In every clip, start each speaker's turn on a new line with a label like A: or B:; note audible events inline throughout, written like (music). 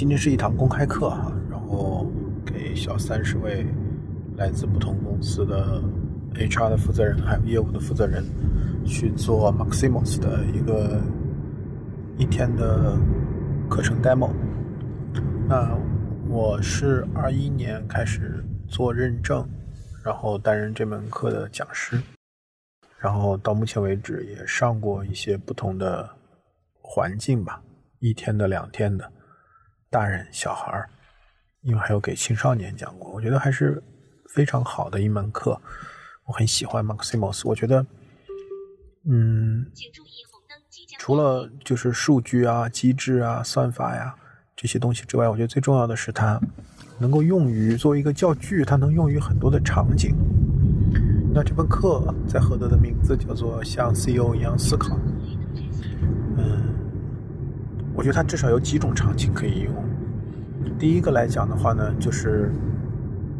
A: 今天是一堂公开课哈，然后给小三十位来自不同公司的 HR 的负责人，还有业务的负责人去做 Maximus 的一个一天的课程 demo。那我是二一年开始做认证，然后担任这门课的讲师，然后到目前为止也上过一些不同的环境吧，一天的、两天的。大人、小孩儿，因为还有给青少年讲过，我觉得还是非常好的一门课。我很喜欢 Maximus，我觉得，嗯，除了就是数据啊、机制啊、算法呀这些东西之外，我觉得最重要的是它能够用于作为一个教具，它能用于很多的场景。那这门课在何德的名字叫做像 CEO 一样思考。我觉得它至少有几种场景可以用。第一个来讲的话呢，就是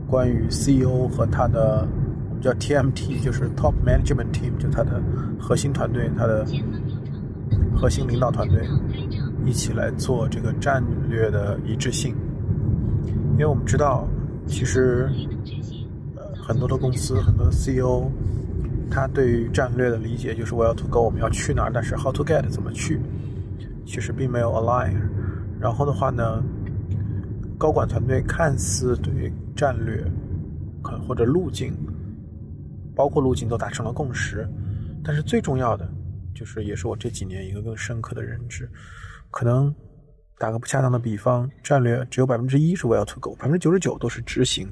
A: 关于 CEO 和他的我们叫 TMT，就是 Top Management Team，就他的核心团队，他的核心领导团队一起来做这个战略的一致性。因为我们知道，其实呃很多的公司，很多的 CEO，他对于战略的理解就是我要 to go，我们要去哪儿，但是 How to get，怎么去？其实并没有 align，然后的话呢，高管团队看似对战略，可或者路径，包括路径都达成了共识，但是最重要的，就是也是我这几年一个更深刻的认知，可能打个不恰当的比方，战略只有百分之一是 well to go，百分之九十九都是执行，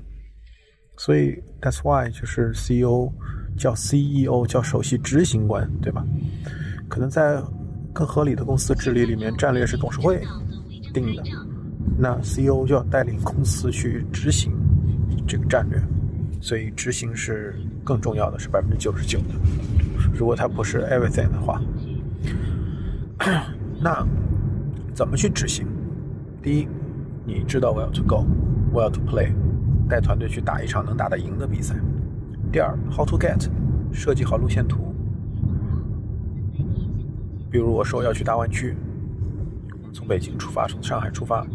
A: 所以 that's why 就是 CEO 叫 CEO 叫首席执行官，对吧？可能在更合理的公司治理里面，战略是董事会定的，那 CEO 就要带领公司去执行这个战略，所以执行是更重要的，是百分之九十九的。如果它不是 everything 的话，那怎么去执行？第一，你知道我要 to go，我要 to play，带团队去打一场能打得赢的比赛。第二，how to get，设计好路线图。比如我说要去大湾区，从北京出发，从上海出发，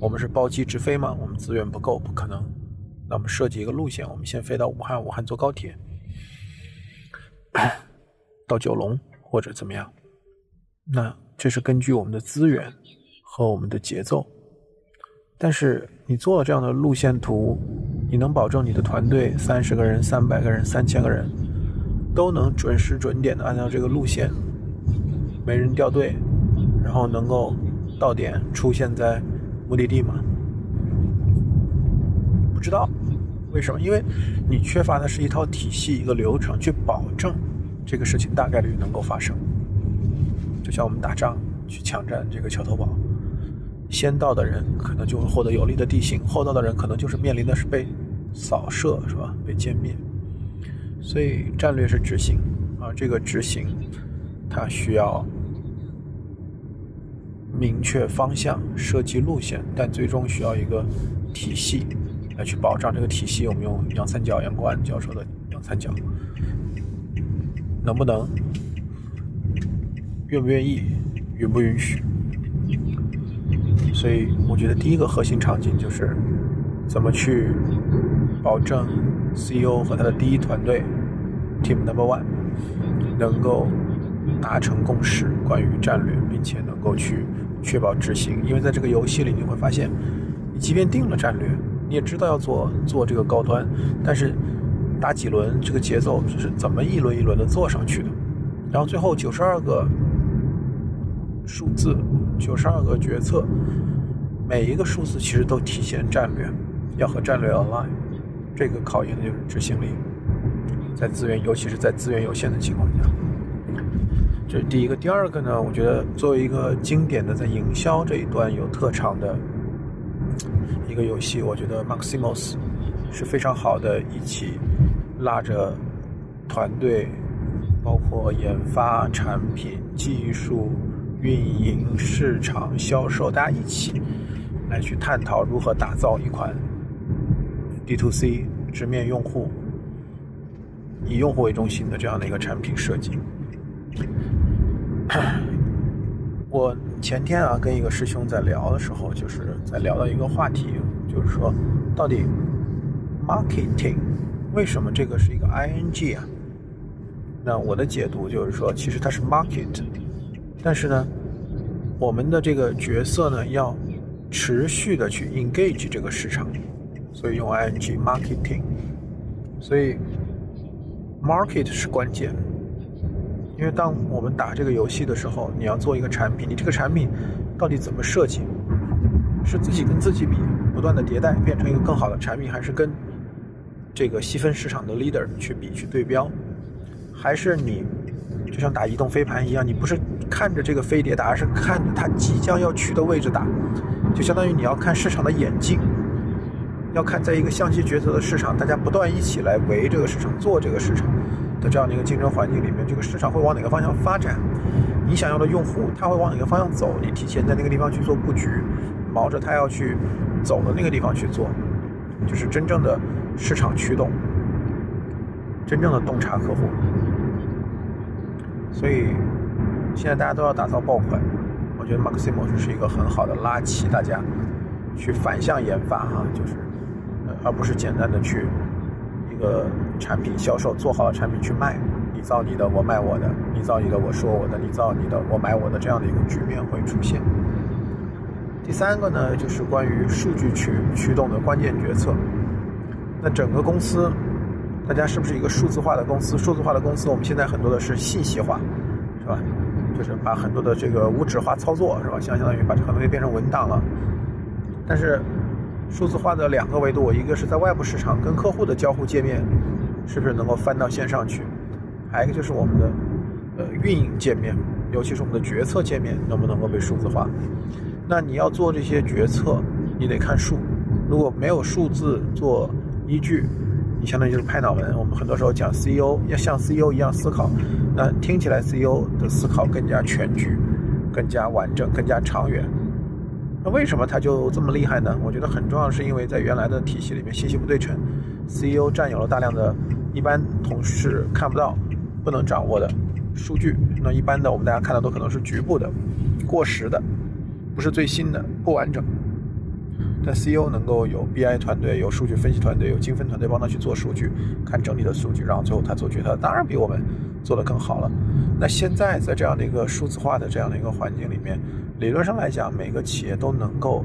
A: 我们是包机直飞吗？我们资源不够，不可能。那我们设计一个路线，我们先飞到武汉，武汉坐高铁 (coughs) 到九龙或者怎么样？那这是根据我们的资源和我们的节奏。但是你做了这样的路线图，你能保证你的团队三十个人、三百个人、三千个人都能准时准点的按照这个路线？没人掉队，然后能够到点出现在目的地吗？不知道，为什么？因为你缺乏的是一套体系、一个流程，去保证这个事情大概率能够发生。就像我们打仗去抢占这个桥头堡，先到的人可能就会获得有利的地形，后到的人可能就是面临的是被扫射，是吧？被歼灭。所以战略是执行，啊这个执行它需要。明确方向，设计路线，但最终需要一个体系来去保障这个体系。我们用杨三角杨国安教授的杨三角，能不能？愿不愿意？允不允许？所以，我觉得第一个核心场景就是怎么去保证 CEO 和他的第一团队 Team Number One 能够达成共识，关于战略，并且能够去。确保执行，因为在这个游戏里，你会发现，你即便定了战略，你也知道要做做这个高端，但是打几轮这个节奏就是怎么一轮一轮的做上去的？然后最后九十二个数字，九十二个决策，每一个数字其实都体现战略，要和战略 align，这个考验的就是执行力，在资源，尤其是在资源有限的情况下。这是第一个，第二个呢？我觉得作为一个经典的在营销这一端有特长的一个游戏，我觉得 Maximus 是非常好的，一起拉着团队，包括研发、产品、技术、运营、市场、销售，大家一起来去探讨如何打造一款 D to C 直面用户、以用户为中心的这样的一个产品设计。(clears throat) 我前天啊跟一个师兄在聊的时候，就是在聊到一个话题，就是说到底 marketing 为什么这个是一个 ing 啊？那我的解读就是说，其实它是 market，但是呢，我们的这个角色呢要持续的去 engage 这个市场，所以用 ing marketing，所以 market 是关键。因为当我们打这个游戏的时候，你要做一个产品，你这个产品到底怎么设计？是自己跟自己比，不断的迭代变成一个更好的产品，还是跟这个细分市场的 leader 去比去对标？还是你就像打移动飞盘一样，你不是看着这个飞碟打，而是看着它即将要去的位置打，就相当于你要看市场的眼镜，要看在一个相机抉择的市场，大家不断一起来围这个市场做这个市场。这样的一个竞争环境里面，这个市场会往哪个方向发展？你想要的用户他会往哪个方向走？你提前在那个地方去做布局，毛着他要去走的那个地方去做，就是真正的市场驱动，真正的洞察客户。所以现在大家都要打造爆款，我觉得 Maximo 是一个很好的拉齐大家去反向研发哈，就是而不是简单的去。一个产品销售做好了产品去卖，你造你的，我卖我的；你造你的，我说我的；你造你的，我买我的，这样的一个局面会出现。第三个呢，就是关于数据驱驱动的关键决策。那整个公司，大家是不是一个数字化的公司？数字化的公司，我们现在很多的是信息化，是吧？就是把很多的这个无纸化操作，是吧？相相当于把这很多东西变成文档了。但是。数字化的两个维度，一个是在外部市场跟客户的交互界面，是不是能够翻到线上去？还有一个就是我们的呃运营界面，尤其是我们的决策界面，能不能够被数字化？那你要做这些决策，你得看数。如果没有数字做依据，你相当于就是拍脑门。我们很多时候讲 CEO 要像 CEO 一样思考，那听起来 CEO 的思考更加全局、更加完整、更加长远。那为什么他就这么厉害呢？我觉得很重要，是因为在原来的体系里面信息不对称，CEO 占有了大量的一般同事看不到、不能掌握的数据。那一般的我们大家看到都可能是局部的、过时的，不是最新的、不完整。但 CEO 能够有 BI 团队、有数据分析团队、有精分团队帮他去做数据，看整体的数据，然后最后他做决策，当然比我们做得更好了。那现在在这样的一个数字化的这样的一个环境里面。理论上来讲，每个企业都能够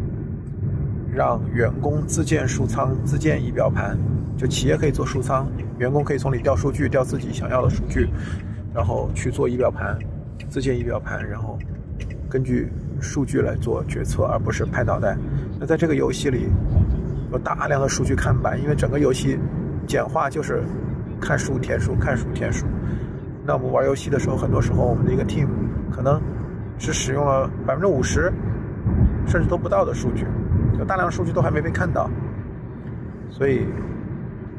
A: 让员工自建数仓、自建仪表盘。就企业可以做数仓，员工可以从里调数据，调自己想要的数据，然后去做仪表盘，自建仪表盘，然后根据数据来做决策，而不是拍脑袋。那在这个游戏里，有大量的数据看板，因为整个游戏简化就是看数填数，看数填数。那我们玩游戏的时候，很多时候我们的一个 team 可能。是使用了百分之五十，甚至都不到的数据，有大量的数据都还没被看到。所以，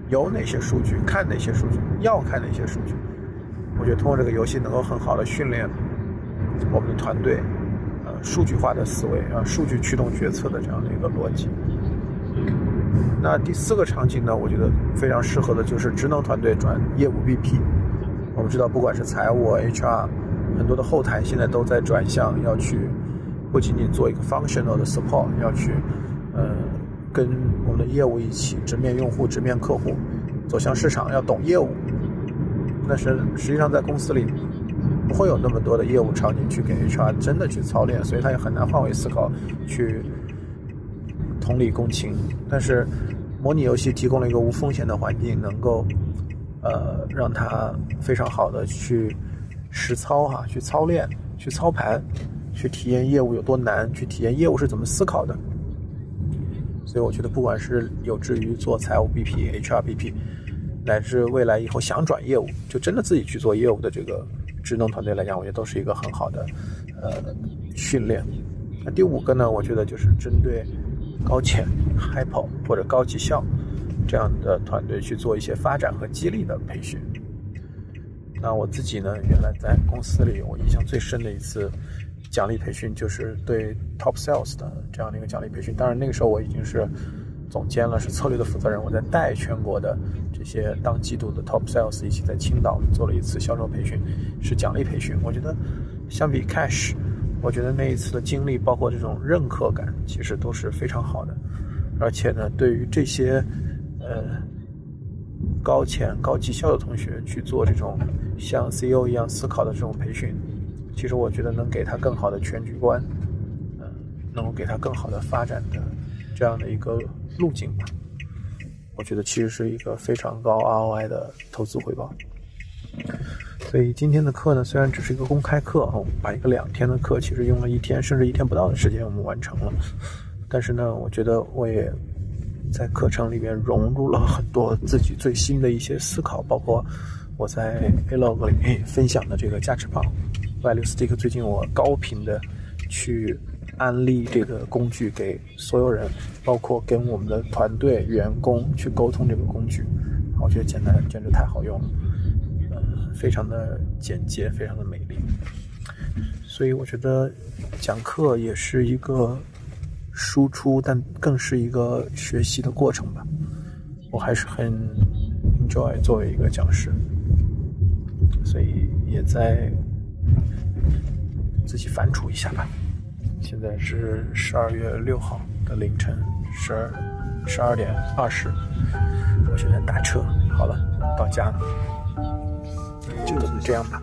A: 有哪些数据，看哪些数据，要看哪些数据，我觉得通过这个游戏能够很好的训练我们的团队，数据化的思维啊，数据驱动决策的这样的一个逻辑。那第四个场景呢，我觉得非常适合的就是职能团队转业务 BP。我们知道，不管是财务、HR。很多的后台现在都在转向，要去不仅仅做一个 functional 的 support，要去呃跟我们的业务一起直面用户、直面客户，走向市场，要懂业务。但是实际上在公司里不会有那么多的业务场景去给 HR 真的去操练，所以他也很难换位思考，去同理共情。但是模拟游戏提供了一个无风险的环境，能够呃让他非常好的去。实操哈，去操练，去操盘，去体验业务有多难，去体验业务是怎么思考的。所以我觉得，不管是有志于做财务 BP、HR BP，乃至未来以后想转业务，就真的自己去做业务的这个职能团队来讲，我觉得都是一个很好的呃训练。那第五个呢，我觉得就是针对高潜、嗨跑或者高绩效这样的团队去做一些发展和激励的培训。那我自己呢？原来在公司里，我印象最深的一次奖励培训，就是对 Top Sales 的这样的一个奖励培训。当然，那个时候我已经是总监了，是策略的负责人。我在带全国的这些当季度的 Top Sales 一起在青岛做了一次销售培训，是奖励培训。我觉得相比 Cash，我觉得那一次的经历，包括这种认可感，其实都是非常好的。而且呢，对于这些呃高钱高绩效的同学去做这种像 CEO 一样思考的这种培训，其实我觉得能给他更好的全局观，嗯，能够给他更好的发展的这样的一个路径吧。我觉得其实是一个非常高 ROI 的投资回报。所以今天的课呢，虽然只是一个公开课啊，我把一个两天的课，其实用了一天甚至一天不到的时间，我们完成了。但是呢，我觉得我也在课程里面融入了很多自己最新的一些思考，包括我在 Vlog 里面分享的这个价值棒 Value Stick。最近我高频的去安利这个工具给所有人，包括跟我们的团队员工去沟通这个工具，我觉得简单简直太好用了。非常的简洁，非常的美丽，所以我觉得讲课也是一个输出，但更是一个学习的过程吧。我还是很 enjoy 作为一个讲师，所以也在自己反刍一下吧。现在是十二月六号的凌晨十二十二点二十，我现在打车，好了，到家了。就这样吧。